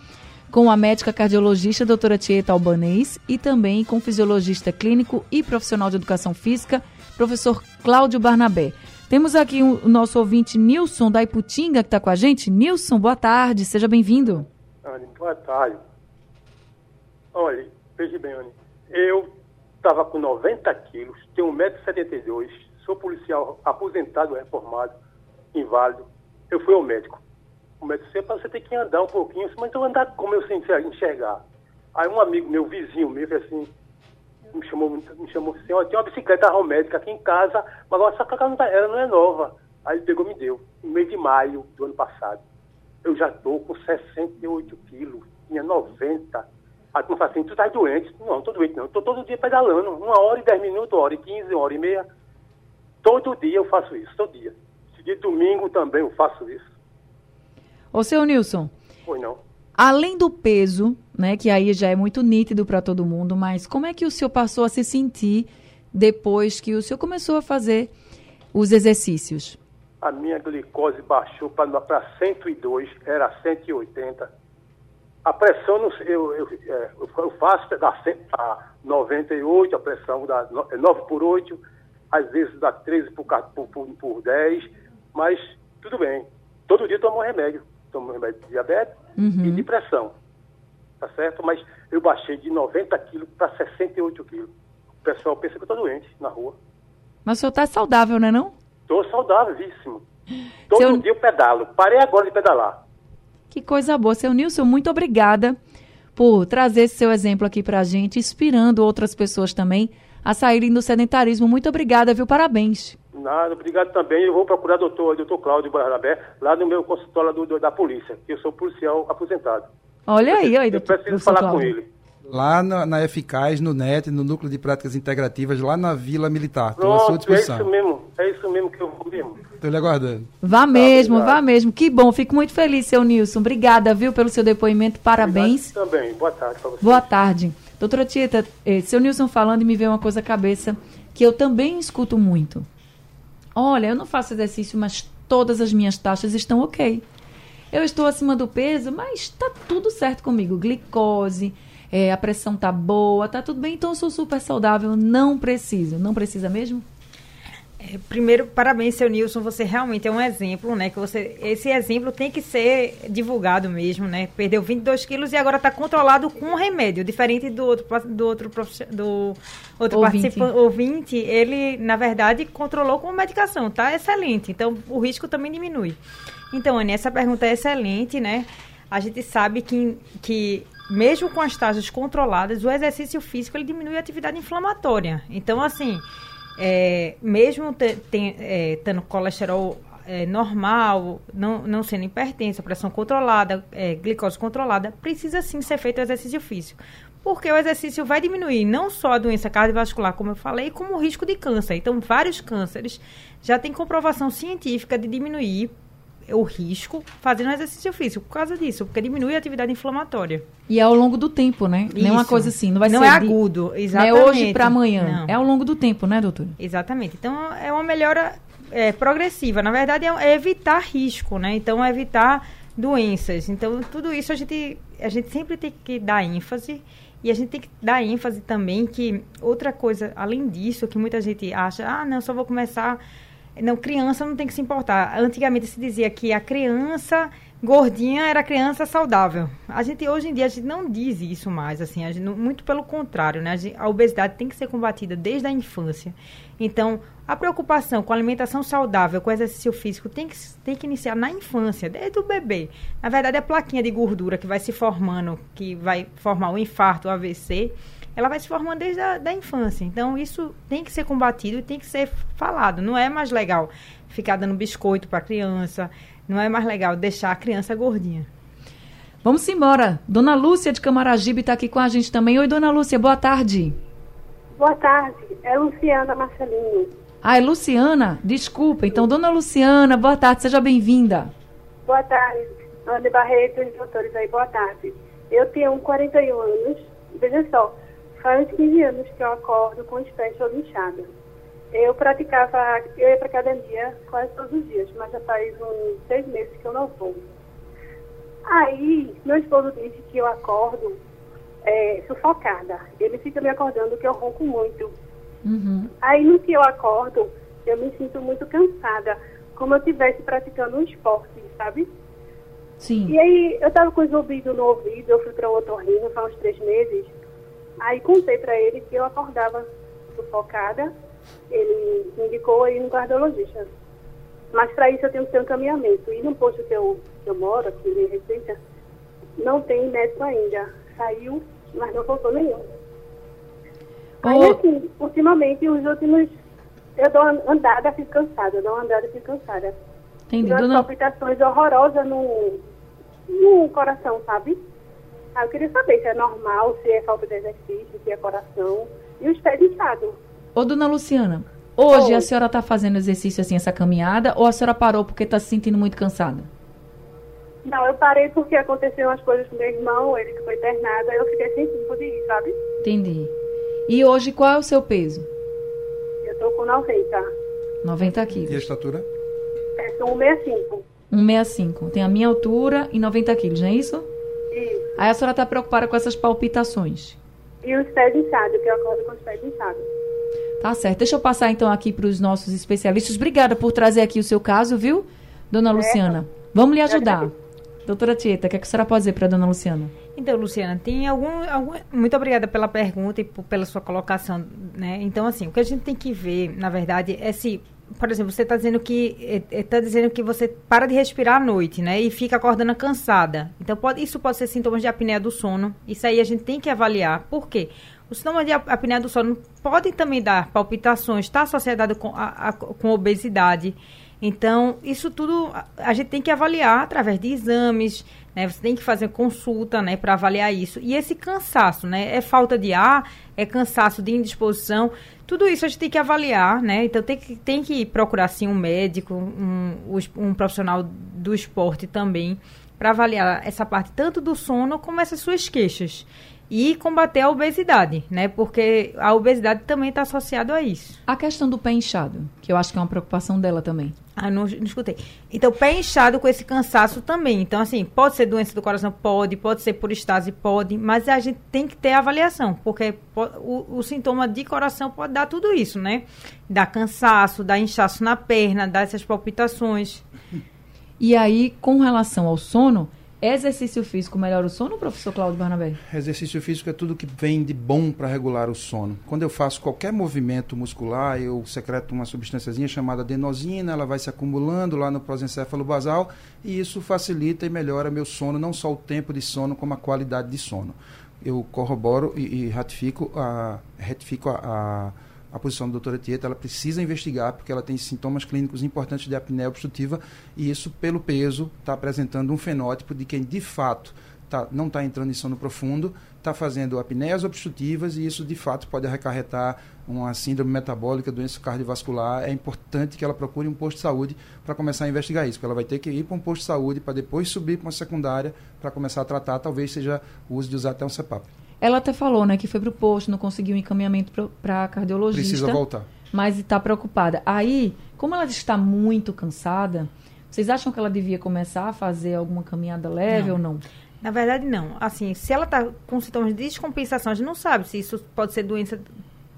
com a médica cardiologista doutora Tieta Albanês e também com o fisiologista clínico e profissional de educação física, professor Cláudio Barnabé. Temos aqui o nosso ouvinte Nilson da Iputinga que está com a gente. Nilson, boa tarde, seja bem-vindo. Anne, boa tarde. Olha, veja bem, Anne, eu estava com 90 quilos, tenho 1,72m, sou policial aposentado, reformado, inválido. Eu fui ao médico. O médico disse, "Rapaz, você tem que andar um pouquinho, mas eu andar como eu sem enxergar. Aí um amigo meu, vizinho meu, assim, me chamou, me chamou assim, tem uma bicicleta aromédica aqui em casa, mas essa casa não tá, ela não é nova. Aí ele pegou e me deu, no mês de maio do ano passado. Eu já estou com 68 quilos, tinha 90. Aí tu fala assim, tu tá doente? Não, não tô doente não, tô todo dia pedalando, uma hora e dez minutos, uma hora e quinze, uma hora e meia. Todo dia eu faço isso, todo dia. Se de domingo também eu faço isso. Ô, seu Nilson, Pois não. além do peso, né, que aí já é muito nítido para todo mundo, mas como é que o senhor passou a se sentir depois que o senhor começou a fazer os exercícios? A minha glicose baixou para 102, era 180. A pressão, não eu, eu, é, eu, faço dá 100 a 98, a pressão dá no- é 9 por 8, às vezes dá 13 por, por, por, por 10, mas tudo bem. Todo dia eu tomo um remédio. Tomo um remédio de diabetes Uhum. e de pressão. Tá certo? Mas eu baixei de 90 quilos para 68 quilos. O pessoal pensa que eu estou doente na rua. Mas o senhor está saudável, não é não? Estou saudávelíssimo. Todo Seu- dia eu pedalo. Parei agora de pedalar. Que coisa boa. Seu Nilson, muito obrigada por trazer esse seu exemplo aqui pra gente, inspirando outras pessoas também a saírem do sedentarismo. Muito obrigada, viu? Parabéns. Nada, obrigado também. Eu vou procurar o doutor, doutor Cláudio Barnabé lá no meu consultório do- do- da polícia, que eu sou policial aposentado. Olha aí, aí, eu doutor, preciso professor falar com Cláudio. ele. Lá na, na Eficaz, no NET, no Núcleo de Práticas Integrativas, lá na Vila Militar. Estou à sua Pronto, é disposição. isso mesmo. É isso mesmo que eu vou mesmo. Estou lhe aguardando. Vá mesmo, obrigado. vá mesmo. Que bom, fico muito feliz, seu Nilson. Obrigada, viu, pelo seu depoimento. Parabéns. Obrigado Também. Boa tarde para você. Boa tarde. Doutora Tieta, eh, seu Nilson falando e me veio uma coisa à cabeça que eu também escuto muito. Olha, eu não faço exercício, mas todas as minhas taxas estão ok. Eu estou acima do peso, mas está tudo certo comigo. Glicose, eh, a pressão tá boa, tá tudo bem, então eu sou super saudável, não preciso. Não precisa mesmo? É, Primeiro, parabéns, seu Nilson. Você realmente é um exemplo, né? Que você, esse exemplo tem que ser divulgado mesmo, né? Perdeu 22 quilos e agora está controlado com remédio, diferente do outro, do outro, do outro Ouvinte. participante. Ouvinte, ele, na verdade, controlou com medicação. Tá excelente. Então, o risco também diminui. Então, Anne, essa pergunta é excelente, né? A gente sabe que, que mesmo com as taxas controladas, o exercício físico ele diminui a atividade inflamatória. Então, assim, é, mesmo é, tendo colesterol é, normal, não, não sendo hipertensa, pressão controlada, é, glicose controlada, precisa sim ser feito o exercício físico. Porque o exercício vai diminuir não só a doença cardiovascular, como eu falei, como o risco de câncer. Então, vários cânceres já tem comprovação científica de diminuir o risco fazendo exercício físico por causa disso, porque diminui a atividade inflamatória. E é ao longo do tempo, né? Não é uma Isso. coisa assim, não vai Não ser é de- agudo, Não é exatamente. hoje para amanhã. Não. É ao longo do tempo, né, doutora? Exatamente. Então, é uma melhora é, progressiva. Na verdade, é, é evitar risco, né? Então, é evitar doenças. Então, tudo isso a gente, a gente sempre tem que dar ênfase. E a gente tem que dar ênfase também que outra coisa, além disso, que muita gente acha, ah, não, só vou começar... Não, criança não tem que se importar. Antigamente se dizia que a criança gordinha era criança saudável. A gente hoje em dia a gente não diz isso mais, assim, gente muito pelo contrário, né? A, gente- a obesidade tem que ser combatida desde a infância. Então, a preocupação com a alimentação saudável, com exercício físico, tem que, tem que iniciar na infância, desde o bebê. Na verdade, a plaquinha de gordura que vai se formando, que vai formar o infarto, o AVC, ela vai se formando desde a da infância. Então, isso tem que ser combatido e tem que ser falado. Não é mais legal ficar dando biscoito para a criança, não é mais legal deixar a criança gordinha. Vamos embora. Dona Lúcia de Camaragibe está aqui com a gente também. Oi, dona Lúcia, boa tarde. Boa tarde, é Luciana Marcelino. Ah, é Luciana? Desculpa. Então, dona Luciana, boa tarde, seja bem-vinda. Boa tarde, Ana Barreto e os doutores aí, boa tarde. Eu tenho 41 anos, veja só, faz 15 anos que eu acordo com os pés todos inchados. Eu praticava, eu ia para academia quase todos os dias, mas já faz uns seis meses que eu não vou. Aí, meu esposo disse que eu acordo é, sufocada. Ele fica me acordando que eu ronco muito. Uhum. Aí no que eu acordo, eu me sinto muito cansada, como eu estivesse praticando um esporte, sabe? Sim. E aí eu tava com os ouvidos no ouvido, eu fui para o otorrino faz uns três meses. Aí contei para ele que eu acordava sufocada, ele me indicou aí no cardiologista. Mas para isso eu tenho que ter um caminhamento. E no posto que eu, que eu moro, aqui em Receita, não tem médico ainda. Saiu, mas não voltou nenhum. Aí, assim, ultimamente, os últimos. Eu dou uma andada, fico cansada. Eu dou uma andada, fico cansada. Entendi. Umas Dona... palpitações horrorosas no, no coração, sabe? Aí eu queria saber se é normal, se é falta de exercício, se é coração. E os pés inchados. Ô, dona Luciana, hoje Oi. a senhora está fazendo exercício assim, essa caminhada, ou a senhora parou porque está se sentindo muito cansada? Não, eu parei porque aconteceu umas coisas com meu irmão, ele que foi internado, aí eu fiquei sem tempo de ir, sabe? Entendi. E hoje qual é o seu peso? Eu tô com 90. 90 E a quilos. estatura? Peço 165. 165. Tem a minha altura e 90 quilos, não é isso? Isso. Aí a senhora está preocupada com essas palpitações. E os pés inchados, que eu acordo com os pés inchados. Tá certo. Deixa eu passar então aqui para os nossos especialistas. Obrigada por trazer aqui o seu caso, viu, dona Luciana? Vamos lhe ajudar. Doutora Tieta, o que, é que a senhora pode dizer para dona Luciana? Então, Luciana, tem algum, algum. Muito obrigada pela pergunta e por- pela sua colocação, né? Então, assim, o que a gente tem que ver, na verdade, é se. Por exemplo, você está dizendo que está dizendo que você para de respirar à noite, né? E fica acordando cansada. Então, pode, isso pode ser sintomas de apneia do sono. Isso aí a gente tem que avaliar. Por quê? Os sintomas de ap- apneia do sono podem também dar palpitações, está associado com, a, a- com obesidade. Então, isso tudo a gente tem que avaliar através de exames, né? Você tem que fazer consulta, né, para avaliar isso. E esse cansaço, né? É falta de ar, é cansaço de indisposição. Tudo isso a gente tem que avaliar, né? Então tem que, tem que procurar sim um médico, um, um profissional do esporte também, para avaliar essa parte tanto do sono como essas suas queixas e combater a obesidade, né? Porque a obesidade também está associada a isso. A questão do pé inchado, que eu acho que é uma preocupação dela também. Ah, não, não escutei. Então, pé inchado com esse cansaço também. Então, assim, pode ser doença do coração? Pode. Pode ser por estase? Pode. Mas a gente tem que ter avaliação, porque o, o sintoma de coração pode dar tudo isso, né? Dá cansaço, dá inchaço na perna, dá essas palpitações. E aí, com relação ao sono, Exercício físico melhora o sono, professor Cláudio Barnabé? Exercício físico é tudo que vem de bom para regular o sono. Quando eu faço qualquer movimento muscular, eu secreto uma substânciazinha chamada adenosina, ela vai se acumulando lá no prosencéfalo basal e isso facilita e melhora meu sono, não só o tempo de sono, como a qualidade de sono. Eu corroboro e, e ratifico a, retifico a, a a posição da doutora Tieta, ela precisa investigar porque ela tem sintomas clínicos importantes de apneia obstrutiva e isso, pelo peso, está apresentando um fenótipo de quem de fato tá, não está entrando em sono profundo, está fazendo apneias obstrutivas e isso de fato pode acarretar uma síndrome metabólica, doença cardiovascular. É importante que ela procure um posto de saúde para começar a investigar isso, porque ela vai ter que ir para um posto de saúde para depois subir para uma secundária para começar a tratar. Talvez seja o uso de usar até um CEPAP. Ela até falou, né, que foi para o posto, não conseguiu um encaminhamento para cardiologista. Precisa voltar. Mas está preocupada. Aí, como ela está muito cansada, vocês acham que ela devia começar a fazer alguma caminhada leve não. ou não? Na verdade, não. Assim, se ela está com sintomas de descompensação, a gente não sabe se isso pode ser doença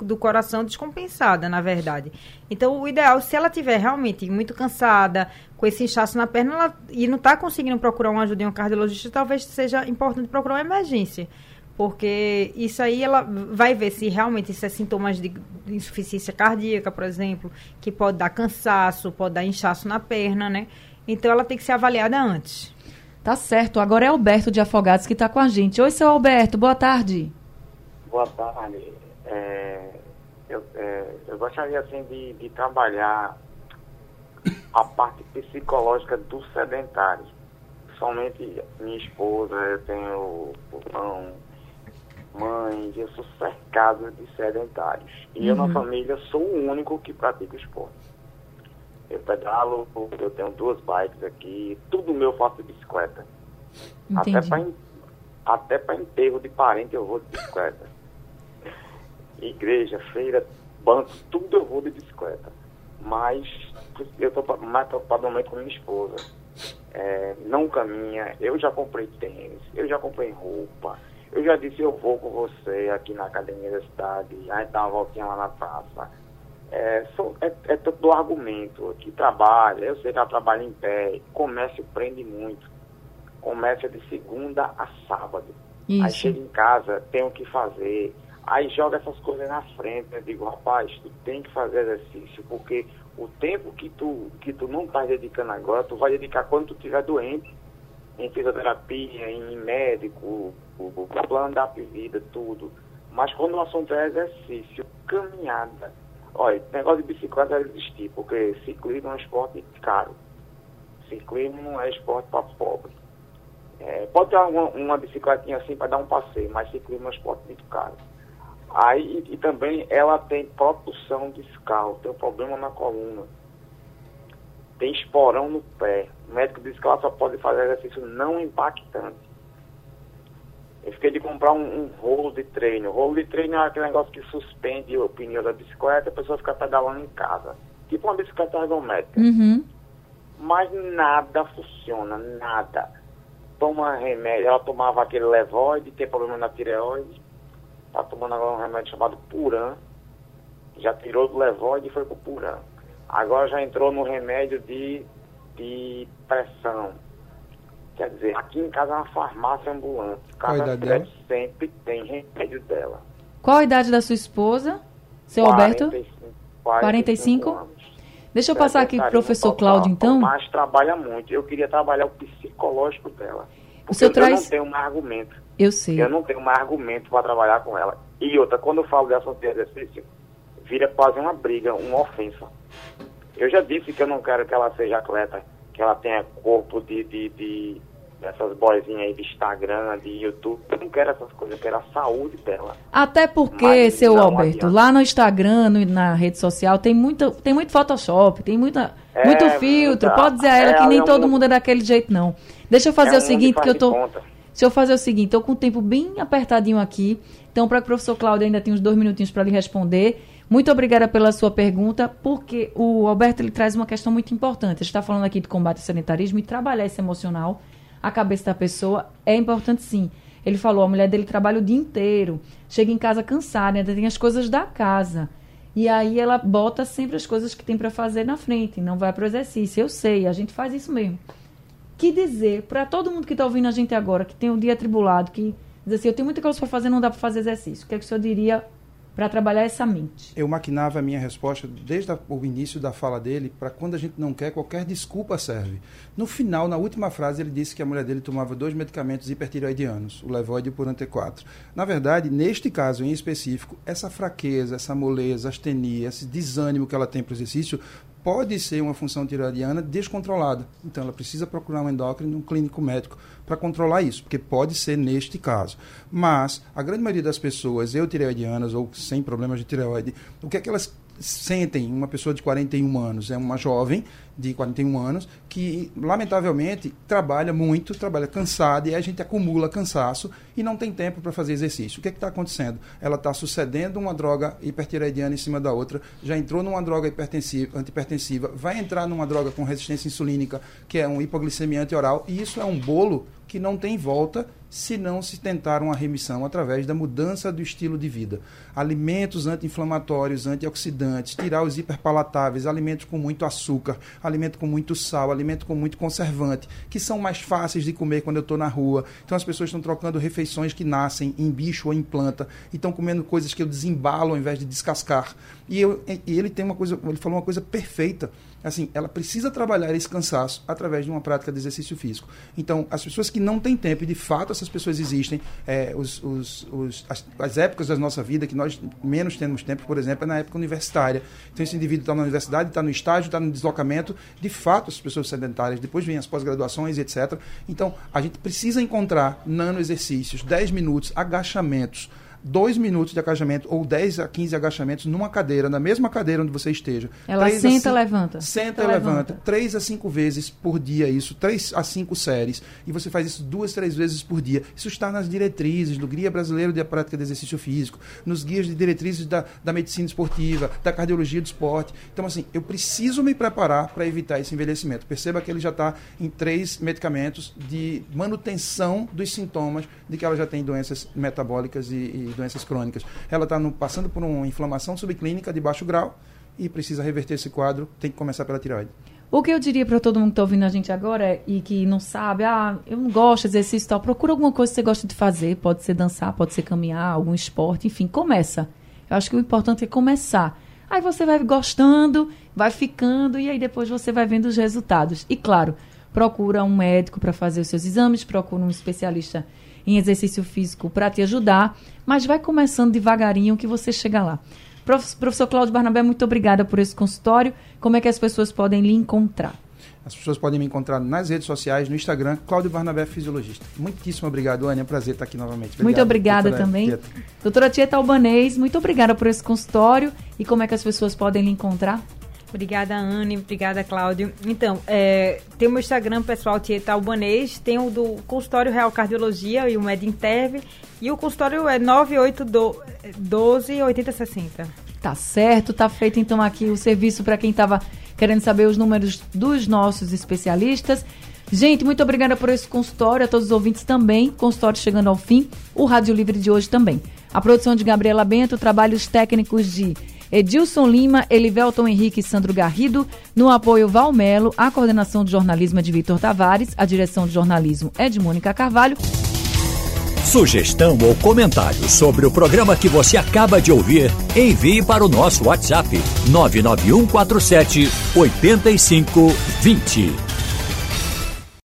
do coração descompensada, na verdade. Então, o ideal, se ela tiver realmente muito cansada, com esse inchaço na perna, ela, e não está conseguindo procurar uma ajuda em um cardiologista, talvez seja importante procurar uma emergência. Porque isso aí ela vai ver se realmente isso é sintomas de insuficiência cardíaca, por exemplo, que pode dar cansaço, pode dar inchaço na perna, né? Então ela tem que ser avaliada antes. Tá certo. Agora é Alberto de Afogados que está com a gente. Oi, seu Alberto, boa tarde. Boa tarde. É, eu, é, eu, gostaria assim de, de trabalhar a parte psicológica dos sedentários. Somente minha esposa, eu tenho irmão, mãe, eu sou cercado de sedentários. E uhum. eu na uhum. família sou o único que pratica esporte. Eu pedalo, eu tenho duas bikes aqui, tudo meu eu faço de bicicleta. Entendi. Até para enterro de parente eu vou de bicicleta. Igreja, feira, banco, tudo eu vou de bicicleta. Mas eu estou mais preocupado com minha esposa. É, não caminha, eu já comprei tênis, eu já comprei roupa, eu já disse, eu vou com você aqui na academia da cidade, a gente dá uma voltinha lá na praça. É, sou, é, é todo argumento que trabalha, eu sei que ela trabalha em pé, comércio prende muito. Comércio é de segunda a sábado. Isso. Aí chega em casa, tem o que fazer. Aí joga essas coisas na frente, eu digo, rapaz, tu tem que fazer exercício, porque o tempo que tu, que tu não está dedicando agora, tu vai dedicar quando tu estiver doente em fisioterapia, em médico, o, plano da vida, tudo. Mas quando o assunto é exercício, caminhada, olha, negócio de bicicleta deve existir, porque ciclismo é um esporte caro. Ciclismo é esporte para pobre. É, pode ter uma, uma bicicletinha assim para dar um passeio, mas ciclismo é um esporte muito caro. Aí, e, e também ela tem propulsão discal, tem um problema na coluna tem esporão no pé. O médico disse que ela só pode fazer exercício não impactante. Eu fiquei de comprar um, um, rolo de treino. O rolo de treino é aquele negócio que suspende o pneu da bicicleta e a pessoa fica pedalando em casa. Tipo uma bicicleta ergométrica. Uhum. Mas nada funciona, nada. Toma remédio, ela tomava aquele levoide, tem problema na tireoide. Tá tomando agora um remédio chamado Puran. Já tirou do levoide e foi pro Puran. Agora já entrou no remédio de, de pressão. Quer dizer, aqui em casa é uma farmácia ambulante. Cada dela? sempre tem remédio dela. Qual a idade da sua esposa, seu 45, Alberto? 45? 45? Anos. Deixa eu passar aqui para o professor Cláudio, então. Mas trabalha muito. Eu queria trabalhar o psicológico dela. O senhor eu, traz... eu não tenho mais argumento. Eu sei. Eu não tenho mais argumento para trabalhar com ela. E outra, quando eu falo dessa de exercício, vira quase uma briga, uma ofensa. Eu já disse que eu não quero que ela seja atleta, que ela tenha corpo de, de, de essas boizinhas aí de Instagram, de YouTube. Eu não quero essas coisas, eu quero a saúde dela. Até porque, Mas seu Alberto, adianta. lá no Instagram, no- na rede social, tem muito, tem muito Photoshop, tem muita, É, muito filtro. muita- Pode dizer a ela é, que nem é um todo mundo- mundo é daquele jeito, não. Deixa eu fazer É o um seguinte, que eu tô. conta. Deixa eu fazer o seguinte, estou com o tempo bem apertadinho aqui. Então, para que o professor Cláudio ainda tem uns dois minutinhos para lhe responder. Muito obrigada pela sua pergunta, porque o Alberto ele traz uma questão muito importante. A gente está falando aqui de combate ao sanitarismo e trabalhar esse emocional, a cabeça da pessoa, é importante sim. Ele falou, a mulher dele trabalha o dia inteiro, chega em casa cansada, ainda tem as coisas da casa. E aí ela bota sempre as coisas que tem para fazer na frente, não vai para o exercício. Eu sei, a gente faz isso mesmo que dizer para todo mundo que está ouvindo a gente agora, que tem um dia atribulado, que diz assim, eu tenho muita coisa para fazer, não dá para fazer exercício. O que é que o senhor diria para trabalhar essa mente? Eu maquinava a minha resposta desde o início da fala dele para quando a gente não quer, qualquer desculpa serve. No final, na última frase, ele disse que a mulher dele tomava dois medicamentos hipertireoidianos, o Levoide e o Purante 4. Na verdade, neste caso em específico, essa fraqueza, essa moleza, astenia, esse desânimo que ela tem para o exercício pode ser uma função tireoidiana descontrolada. Então, ela precisa procurar um endócrino, um clínico médico para controlar isso, porque pode ser neste caso. Mas a grande maioria das pessoas eutireoidianas ou sem problemas de tireoide, o que é que elas sentem uma pessoa de 41 anos, é uma jovem de 41 anos que lamentavelmente trabalha muito, trabalha cansada e a gente acumula cansaço e não tem tempo para fazer exercício. O que é está acontecendo? Ela está sucedendo uma droga hipertireoidiana em cima da outra, já entrou numa droga hipertensiva, antipertensiva, vai entrar numa droga com resistência insulínica, que é um hipoglicemiante oral, e isso é um bolo que não tem volta se não se tentar uma remissão através da mudança do estilo de vida. Alimentos anti-inflamatórios, antioxidantes, tirar os hiperpalatáveis, alimentos com muito açúcar, alimento com muito sal, alimento com muito conservante, que são mais fáceis de comer quando eu estou na rua. Então as pessoas estão trocando refeições que nascem em bicho ou em planta e estão comendo coisas que eu desembalo ao invés de descascar. E, eu, e ele tem uma coisa, ele falou uma coisa perfeita assim, ela precisa trabalhar esse cansaço através de uma prática de exercício físico. Então, as pessoas que não têm tempo, e de fato essas pessoas existem, é, os, os, os, as, as, épocas da nossa vida que nós menos temos tempo, por exemplo, é na época universitária. Então, esse indivíduo está na universidade, está no estágio, está no deslocamento. De fato, as pessoas sedentárias, depois vêm as pós-graduações, etc. Então, a gente precisa encontrar nano exercícios, 10 minutos, agachamentos, dois minutos de agachamento ou 10 a 15 agachamentos numa cadeira, na mesma cadeira onde você esteja. Ela senta, cinco- levanta. Senta, Senta, levanta. levanta. Três a cinco vezes por dia isso, três a cinco séries. E você faz isso duas, três vezes por dia. Isso está nas diretrizes do Guia Brasileiro de Prática de Exercício Físico, nos guias de diretrizes da, da medicina esportiva, da cardiologia do esporte. Então, assim, eu preciso me preparar para evitar esse envelhecimento. Perceba que ele já está em três medicamentos de manutenção dos sintomas de que ela já tem doenças metabólicas e, e doenças crônicas. Ela está passando por uma inflamação subclínica de baixo grau e precisa reverter esse quadro, tem que começar pela tireoide. O que eu diria para todo mundo que está ouvindo a gente agora é- e que não sabe, ah, eu não gosto de exercício e tal, procura alguma coisa que você gosta de fazer, pode ser dançar, pode ser caminhar, algum esporte, enfim, começa. Eu acho que o importante é começar. Aí você vai gostando, vai ficando e aí depois você vai vendo os resultados. E claro, procura um médico para fazer os seus exames, procura um especialista em exercício físico para te ajudar, mas vai começando devagarinho que você chega lá. Prof- Professor Cláudio Barnabé, muito obrigada por esse consultório. Como é que as pessoas podem lhe encontrar? As pessoas podem me encontrar nas redes sociais, no Instagram, Cláudio Barnabé Fisiologista. Muitíssimo obrigado, Ania. É um prazer estar aqui novamente. muito obrigada doutora também. Tieta. Doutora Tieta Albanês, muito obrigada por esse consultório. E como é que as pessoas podem lhe encontrar? Obrigada, Anne. Obrigada, Cláudio. Então, é, tem o meu Instagram pessoal, Tieta Albanês. Tem o do Consultório Real Cardiologia e o MedInterv. E o consultório é 98212 8060. Tá certo, tá feito então aqui o serviço para quem estava querendo saber os números dos nossos especialistas. Gente, muito obrigada por esse consultório, a todos os ouvintes também. Consultório chegando ao fim, o Rádio Livre de hoje também. A produção de Gabriela Bento, trabalhos técnicos de Edilson Lima, Elivelton Henrique e Sandro Garrido, no apoio Valmelo, a coordenação de jornalismo é de Vitor Tavares, a direção de jornalismo é de Mônica Carvalho. Sugestão ou comentário sobre o programa que você acaba de ouvir, envie para o nosso WhatsApp 99147 8520.